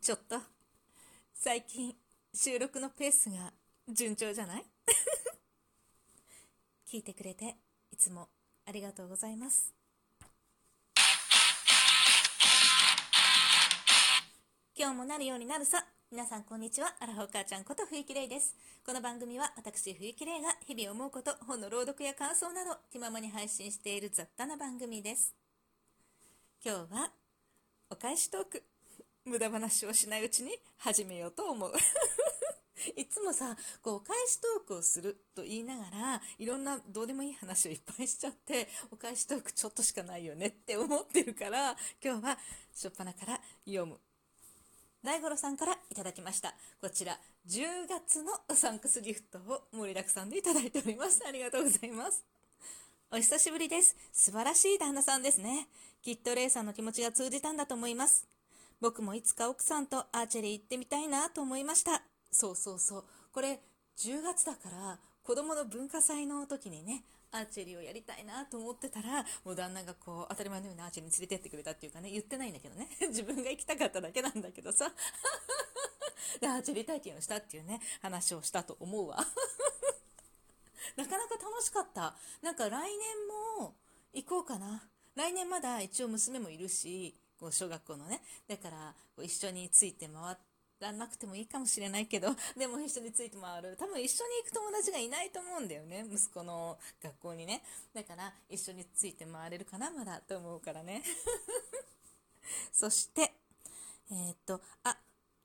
ちょっと、最近、収録のペースが順調じゃない？聞いてくれて、いつもありがとうございます。今日もなるようになるさ。皆さんこんにちは。アラフォー母ちゃんこと冬木玲です。この番組は私冬木玲が日々思うこと、本の朗読や感想など気ままに配信している雑多な番組です。今日はお返しトーク。無駄話をしないうちに始めようと思う。いつもさ、こう、お返しトークをすると言いながら、いろんなどうでもいい話をいっぱいしちゃって、お返しトークちょっとしかないよねって思ってるから、今日は、しょっぱなから読む。大五郎さんからいただきました。こちら、10月のサンクスギフトを盛りだくさんでいただいております。ありがとうございます。お久しぶりです。素晴らしい旦那さんですね。きっとレイさんの気持ちが通じたんだと思います。僕もいつか奥さんとアーチェリー行ってみたいなと思いました。そうそうそう。これ、10月だから、子供の文化祭の時にね、アーチェリーをやりたいなと思ってたら、もう旦那がこう、当たり前のようにアーチェリーに連れてってくれたっていうかね、言ってないんだけどね。自分が行きたかっただけなんだけどさ。で、アーチェリー体験をしたっていうね、話をしたと思うわ。なかなか楽しかった。なんか来年も行こうかな。来年まだ一応娘もいるし、こう小学校のね。だから、こう一緒について回らなくてもいいかもしれないけど、でも一緒について回る。多分一緒に行く友達がいないと思うんだよね。息子の学校にね。だから、一緒について回れるかな、まだ、と思うからね。そして、えー、っと、あ、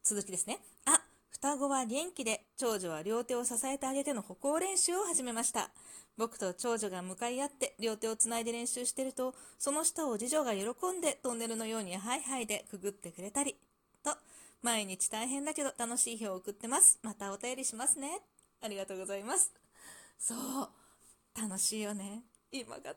続きですね。あ、双子は元気で、長女は両手を支えてあげての歩行練習を始めました。僕と長女が向かい合って両手をつないで練習してると、その下を次女が喜んでトンネルのようにハイハイでくぐってくれたり、と、毎日大変だけど楽しい日を送ってます。またお便りしますね。ありがとうございます。そう、楽しいよね。今がとっ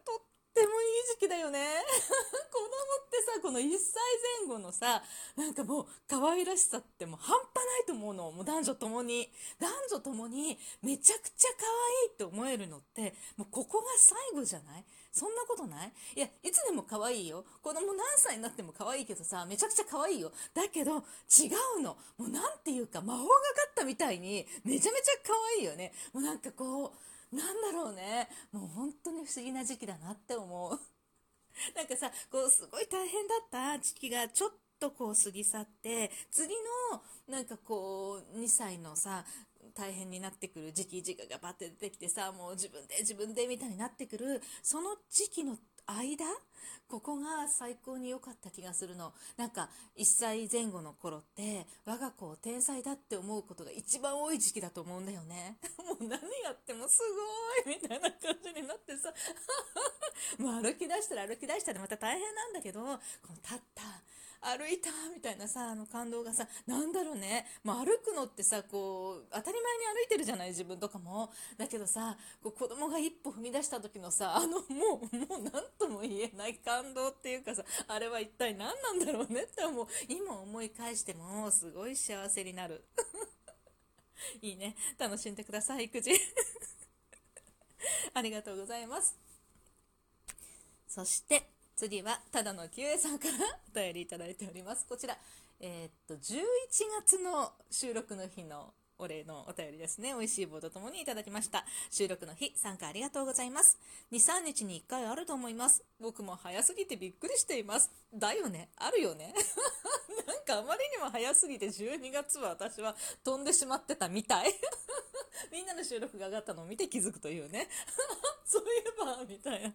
てもいい時期だよね。子供ってさ、この1歳前後のさ、なんかもう可愛らしさってもう半端ないと思うの。もう男女ともに。男女ともにめちゃくちゃ可愛いって思えるのって、もうここが最後じゃない？そんなことない？いや、いつでも可愛いよ。子供何歳になっても可愛いけどさ、めちゃくちゃ可愛いよ。だけど、違うの。もうなんていうか、魔法がかったみたいに、めちゃめちゃ可愛いよね。もうなんかこう、なんだろうね。もう本当に不思議な時期だなって思う。なんかさ、こう、すごい大変だった時期がちょっとこう過ぎ去って、次の、なんかこう、2歳のさ、大変になってくる時期、時期がバッて出てきてさ、もう自分で自分でみたいになってくる、その時期の間？ここが最高に良かった気がするの。なんか、1歳前後の頃って、我が子を天才だって思うことが一番多い時期だと思うんだよね。もう何やってもすごいみたいな感じになってさ、もう歩き出したら歩き出したらまた大変なんだけど、この立った、歩いたみたいなさ、あの感動がさ、なんだろうね。もう歩くのってさ、こう、当たり前に歩いてるじゃない自分とかも。だけどさ、こう子供が一歩踏み出した時のさ、あの、もう、もう何とも言えない感動っていうかさ、あれは一体何なんだろうねって思う。今思い返しても、すごい幸せになる。いいね。楽しんでください、育児。ありがとうございます。そして、次は、ただの QA さんからお便りいただいております。こちら、えー、っと、11月の収録の日のお礼のお便りですね。美味しい棒とともにいただきました。収録の日、参加ありがとうございます。2、3日に1回あると思います。僕も早すぎてびっくりしています。だよね。あるよね。なんかあまりにも早すぎて12月は私は飛んでしまってたみたい。みんなの収録が上がったのを見て気づくというね。そういえば、みたいな。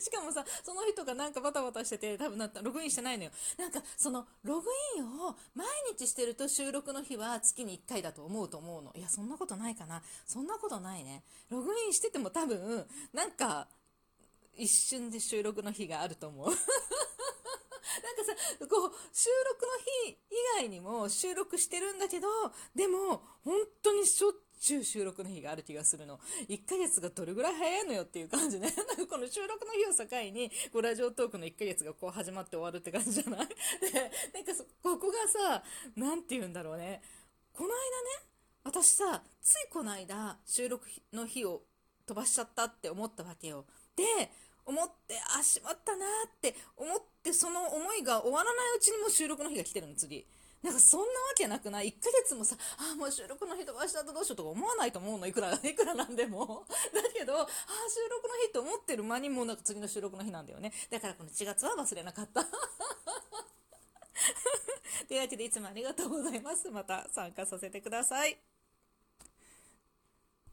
しかもさ、その人がなんかバタバタしてて、多分なった、ログインしてないのよ。なんか、その、ログインを毎日してると収録の日は月に1回だと思うと思うの。いや、そんなことないかな。そんなことないね。ログインしてても多分、なんか、一瞬で収録の日があると思う。なんかさ、こう、収録の外にも収録してるんだけど、でも、本当にしょっちゅう収録の日がある気がするの。1ヶ月がどれぐらい早いのよっていう感じね。なんかこの収録の日を境に、こうラジオトークの1ヶ月がこう始まって終わるって感じじゃない？で、なんかそ、ここがさ、なんて言うんだろうね。この間ね、私さ、ついこの間、収録の日を飛ばしちゃったって思ったわけよ。で、思って、あ、しまったなって思って、その思いが終わらないうちにも収録の日が来てるの、次。なんかそんなわけなくない ?1 ヶ月もさ、あ、もう収録の日とか明日だとどうしようとか思わないと思うの。いくら、いくらなんでも。だけど、ああ、収録の日って思ってる間にもうなんか次の収録の日なんだよね。だからこの1月は忘れなかった。というわけでいつもありがとうございます。また参加させてください。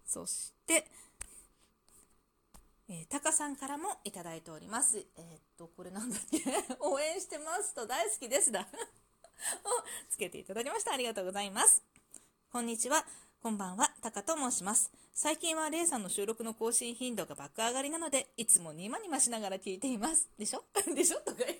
そして、えー、タカさんからもいただいております。えー、っと、これなんだっけ？応援してますと大好きですだつけていただきました。ありがとうございます。こんにちは。こんばんは、タカと申します。最近はレイさんの収録の更新頻度が爆上がりなので、いつもニマニマしながら聞いています。でしょ？でしょ？とか言うね。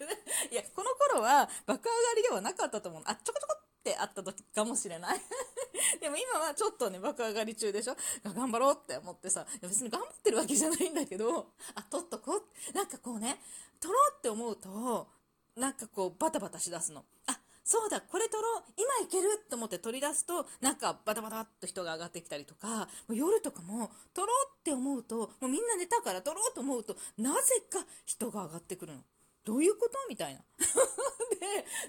いや、この頃は爆上がりではなかったと思う。あ、ちょこちょこってあった時かもしれない。でも今はちょっとね、爆上がり中でしょ？頑張ろうって思ってさ、別に頑張ってるわけじゃないんだけど、あ、取っとこう。なんかこうね、取ろうって思うと、なんかこうバタバタしだすの。あ、そうだ、これ撮ろう、今いけると思って取り出すと、なんかバタバタっと人が上がってきたりとか、夜とかも撮ろうって思うと、もうみんな寝たから撮ろうと思うと、なぜか人が上がってくるの。どういうことみたいな。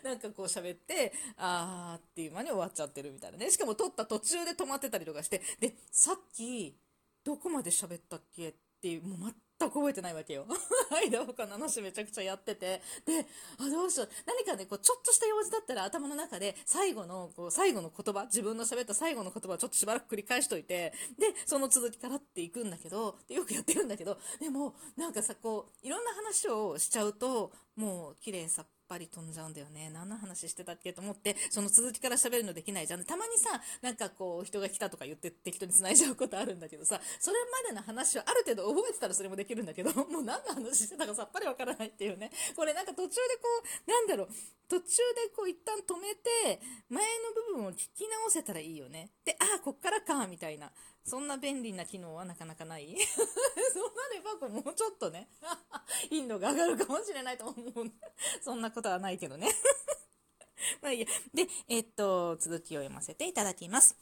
で、なんかこう喋って、あーっていう間に終わっちゃってるみたいなね。しかも撮った途中で止まってたりとかして、で、さっき、どこまで喋ったっけっていう、もう全く覚えてないわけよ。間他の話めちゃくちゃやってて。で、あ、どうしよう。何かね、こう、ちょっとした用事だったら頭の中で最後の、こう、最後の言葉、自分の喋った最後の言葉をちょっとしばらく繰り返しといて、で、その続きからっていくんだけど、でよくやってるんだけど、でも、なんかさ、こう、いろんな話をしちゃうと、もう、綺麗さっぱり飛んじゃうんだよね。何の話してたっけと思って、その続きから喋るのできないじゃん。たまにさ、なんかこう、人が来たとか言って適当に繋いじゃうことあるんだけどさ、それまでの話をある程度覚えてたらそれもできるんだけど、もう何の話してたかさっぱりわからないっていうね。これなんか途中でこう、なんだろう、途中でこう一旦止めて、前の部分を聞き直せたらいいよね。で、ああ、こっからか、みたいな。そんな便利な機能はなかなかない そうなれば、これもうちょっとね、頻度が上がるかもしれないと思う。そんなことはないけどね まあいいや。で、えっと、続きを読ませていただきます。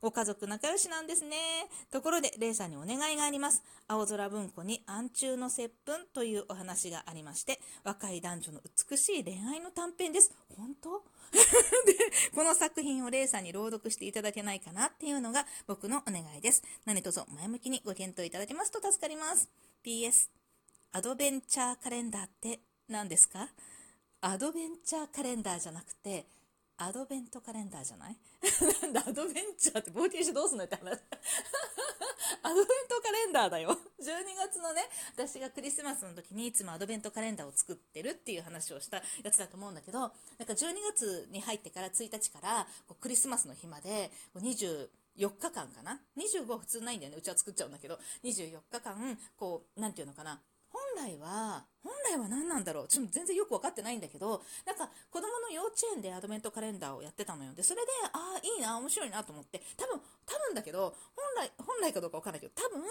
ご家族仲良しなんですね。ところで、レイさんにお願いがあります。青空文庫に暗中の接吻というお話がありまして、若い男女の美しい恋愛の短編です。本当？で、この作品をレイさんに朗読していただけないかなっていうのが僕のお願いです。何卒前向きにご検討いただけますと助かります。PS、アドベンチャーカレンダーって何ですか？アドベンチャーカレンダーじゃなくて、アドベントカレンダーじゃない？なんだ、アドベンチャーって冒険してどうすんのって話。アドベントカレンダーだよ。12月のね、私がクリスマスの時にいつもアドベントカレンダーを作ってるっていう話をしたやつだと思うんだけど、なんか12月に入ってから1日からこうクリスマスの日まで24日間かな ?25 は普通ないんだよね。うちは作っちゃうんだけど、24日間、こう、なんていうのかな？本来は、本来は何なんだろう？ちょっと全然よく分かってないんだけど、なんか子供の幼稚園でアドベントカレンダーをやってたのよ。で、それで、ああ、いいな、面白いなと思って、多分、多分だけど、本来、本来かどうか分かんないけど、多分、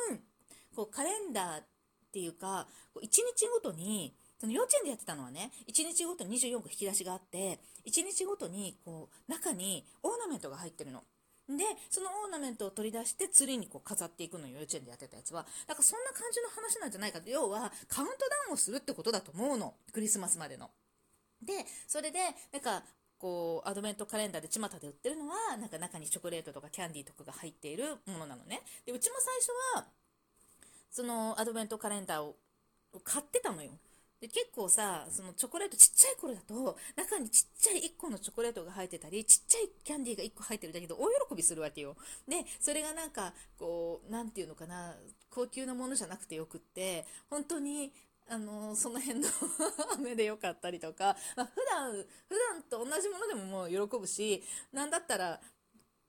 こうカレンダーっていうか、こう1日ごとに、その幼稚園でやってたのはね、1日ごとに24個引き出しがあって、1日ごとに、こう、中にオーナメントが入ってるの。で、そのオーナメントを取り出してツリーにこう飾っていくのよ、幼稚園でやってたやつは。だからそんな感じの話なんじゃないかと。要は、カウントダウンをするってことだと思うの。クリスマスまでの。で、それで、なんか、こう、アドベントカレンダーで巷で売ってるのは、なんか中にチョコレートとかキャンディーとかが入っているものなのね。で、うちも最初は、そのアドベントカレンダーを買ってたのよ。で結構さそのチョコレートちっちゃい頃だと中にちっちゃい1個のチョコレートが入ってたりちっちゃいキャンディーが1個入ってるだけど大喜びするわけよ。でそれがなんかこう何て言うのかな高級なものじゃなくてよくって本当にあのその辺の 飴でよかったりとか、まあ、普段普段と同じものでももう喜ぶしなんだったら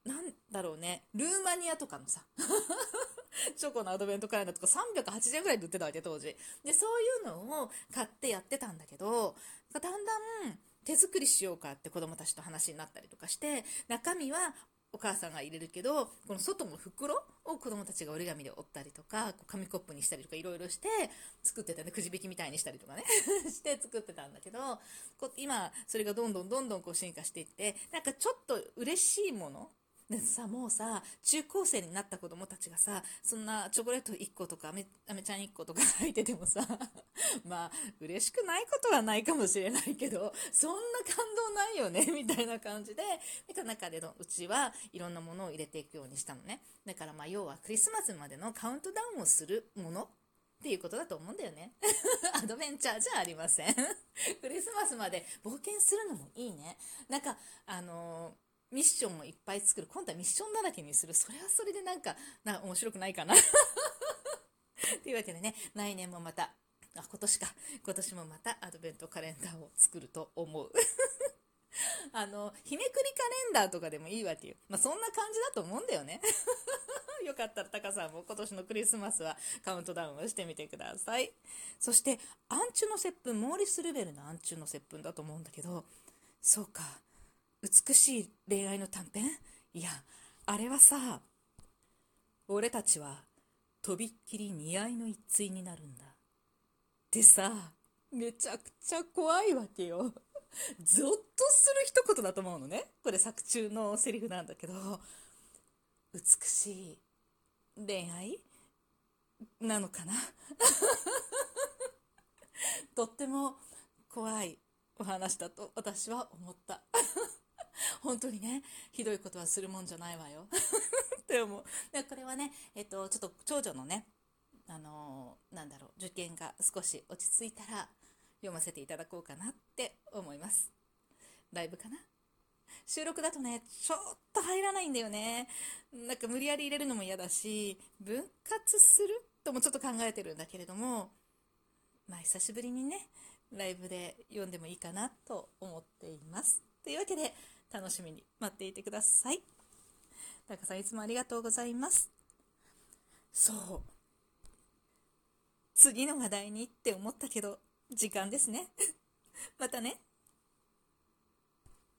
なんだろうねルーマニアとかのさ チョコのアドベントカレンダーとか380円ぐらいで売ってたわけ、当時。で、そういうのを買ってやってたんだけど、だんだん手作りしようかって子供たちと話になったりとかして、中身はお母さんが入れるけど、この外の袋を子供たちが折り紙で折ったりとか、こう紙コップにしたりとかいろいろして作ってたね。くじ引きみたいにしたりとかね して作ってたんだけど、こ今、それがどんどんどんどんこう進化していって、なんかちょっと嬉しいものでさ、もうさ、中高生になった子供たちがさ、そんなチョコレート1個とか、アメアメちゃん1個とか 入っててもさ、まあ、嬉しくないことはないかもしれないけど、そんな感動ないよね、みたいな感じで、見た中でのうちはいろんなものを入れていくようにしたのね。だからまあ、要はクリスマスまでのカウントダウンをするものっていうことだと思うんだよね。アドベンチャーじゃありませんクリスマスまで冒険するのもいいね。なんか、あのーミッションもいっぱい作る。今度はミッションだらけにする。それはそれでなんか、な面白くないかな。というわけでね、来年もまた、あ、今年か。今年もまたアドベントカレンダーを作ると思う。あの、日めくりカレンダーとかでもいいわけよ。まあ、そんな感じだと思うんだよね。よかったらタカさんも今年のクリスマスはカウントダウンをしてみてください。そして、アンチュの接吻、モーリス・ルベルのアンチュの接吻だと思うんだけど、そうか。美しい恋愛の短編？いや、あれはさ、俺たちはとびっきり似合いの一対になるんだ。でさ、めちゃくちゃ怖いわけよ。ゾッとする一言だと思うのね。これ作中のセリフなんだけど、美しい恋愛なのかな？とっても怖いお話だと私は思った。本当にね、ひどいことはするもんじゃないわよ。って思う。で、これはね、えっと、ちょっと長女のね、あのー、なんだろう、受験が少し落ち着いたら読ませていただこうかなって思います。ライブかな？収録だとね、ちょっと入らないんだよね。なんか無理やり入れるのも嫌だし、分割するともちょっと考えてるんだけれども、まあ久しぶりにね、ライブで読んでもいいかなと思っています。というわけで、楽しみに待っていてください。タカさんいつもありがとうございます。そう。次の話題にって思ったけど、時間ですね。またね。